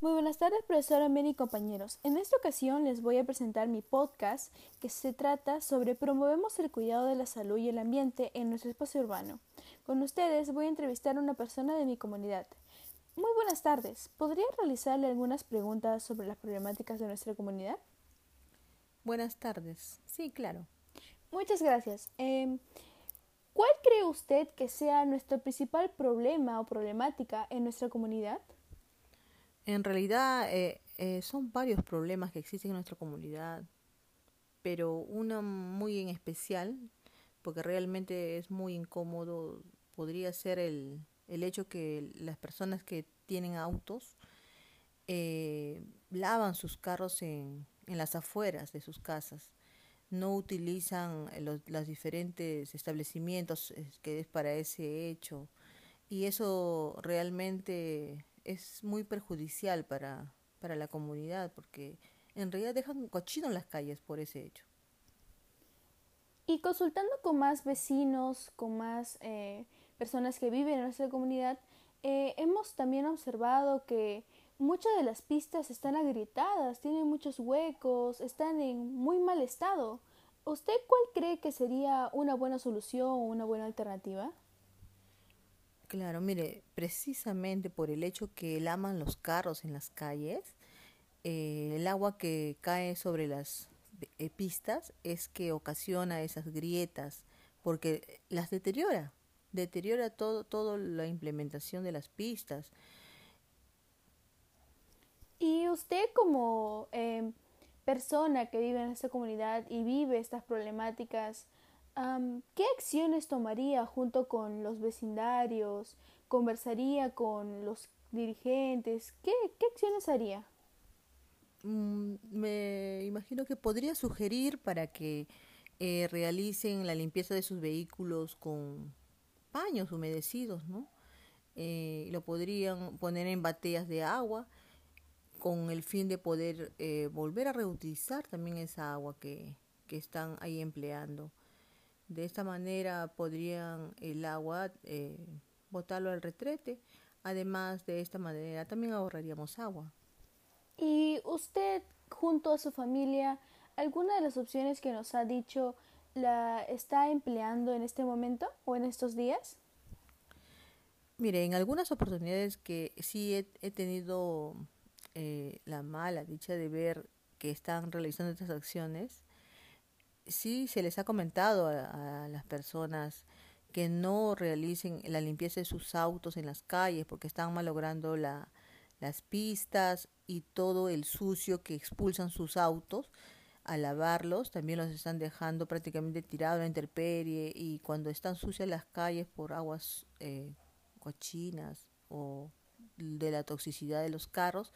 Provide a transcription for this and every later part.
Muy buenas tardes, profesora Mary y compañeros. En esta ocasión les voy a presentar mi podcast que se trata sobre promovemos el cuidado de la salud y el ambiente en nuestro espacio urbano. Con ustedes voy a entrevistar a una persona de mi comunidad. Muy buenas tardes. ¿Podría realizarle algunas preguntas sobre las problemáticas de nuestra comunidad? Buenas tardes. Sí, claro. Muchas gracias. Em, ¿Cuál cree usted que sea nuestro principal problema o problemática en nuestra comunidad? En realidad eh, eh, son varios problemas que existen en nuestra comunidad, pero uno muy en especial, porque realmente es muy incómodo, podría ser el, el hecho que las personas que tienen autos eh, lavan sus carros en, en las afueras de sus casas. No utilizan los, los diferentes establecimientos que es para ese hecho. Y eso realmente es muy perjudicial para, para la comunidad porque en realidad dejan cochino en las calles por ese hecho. Y consultando con más vecinos, con más eh, personas que viven en nuestra comunidad, eh, hemos también observado que muchas de las pistas están agrietadas, tienen muchos huecos, están en muy mal estado. ¿Usted cuál cree que sería una buena solución o una buena alternativa? Claro, mire, precisamente por el hecho que laman los carros en las calles, eh, el agua que cae sobre las eh, pistas es que ocasiona esas grietas, porque las deteriora, deteriora todo, toda la implementación de las pistas. Y usted como eh, persona que vive en esta comunidad y vive estas problemáticas, ¿qué acciones tomaría junto con los vecindarios? ¿Conversaría con los dirigentes? ¿Qué, qué acciones haría? Mm, me imagino que podría sugerir para que eh, realicen la limpieza de sus vehículos con paños humedecidos, ¿no? Eh, lo podrían poner en bateas de agua con el fin de poder eh, volver a reutilizar también esa agua que, que están ahí empleando. De esta manera podrían el agua eh, botarlo al retrete. Además, de esta manera también ahorraríamos agua. ¿Y usted, junto a su familia, alguna de las opciones que nos ha dicho la está empleando en este momento o en estos días? Mire, en algunas oportunidades que sí he, tenido eh, la mala dicha de ver que están realizando estas acciones, sí se les ha comentado a, las personas que no realicen la limpieza de sus autos en las calles porque están malogrando la, las pistas y todo el sucio que expulsan sus autos al lavarlos también los están dejando prácticamente tirados en interperie y cuando están sucias las calles por aguas eh, cochinas o de la toxicidad de los carros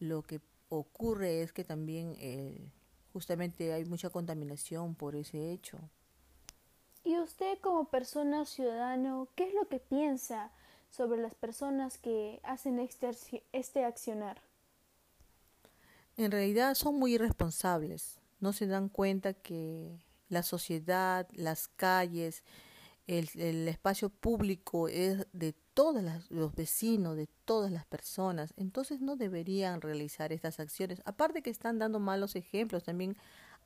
lo que ocurre es que también eh, justamente hay mucha contaminación por ese hecho. ¿Y usted como persona ciudadano, qué es lo que piensa sobre las personas que hacen este, este accionar? En realidad son muy irresponsables, no se dan cuenta que la sociedad, las calles, el, espacio público es de todos los vecinos, de todas las personas. Entonces no deberían realizar estas acciones. Aparte que están dando malos ejemplos también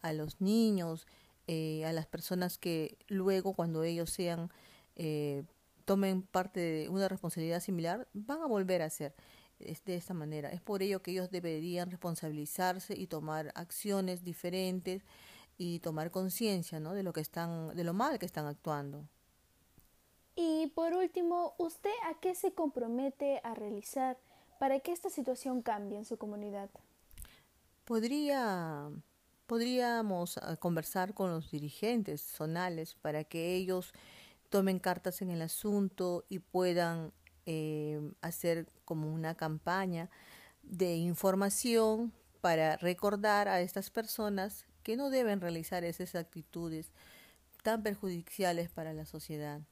a los niños, eh, a las personas que luego cuando ellos sean, eh, tomen parte de una responsabilidad similar, van a volver a hacer de esta manera. Es por ello que ellos deberían responsabilizarse y tomar acciones diferentes y tomar conciencia ¿no? de lo que están, de lo mal que están actuando. Y por último, ¿usted a qué se compromete a realizar para que esta situación cambie en su comunidad? Podría, podríamos ah, conversar con los dirigentes zonales para que ellos tomen cartas en el asunto y puedan eh, hacer como una campaña de información para recordar a estas personas que no deben realizar esas actitudes tan perjudiciales para la sociedad.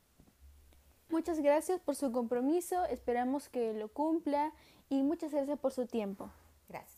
Muchas gracias por su compromiso, esperamos que lo cumpla y muchas gracias por su tiempo. Gracias.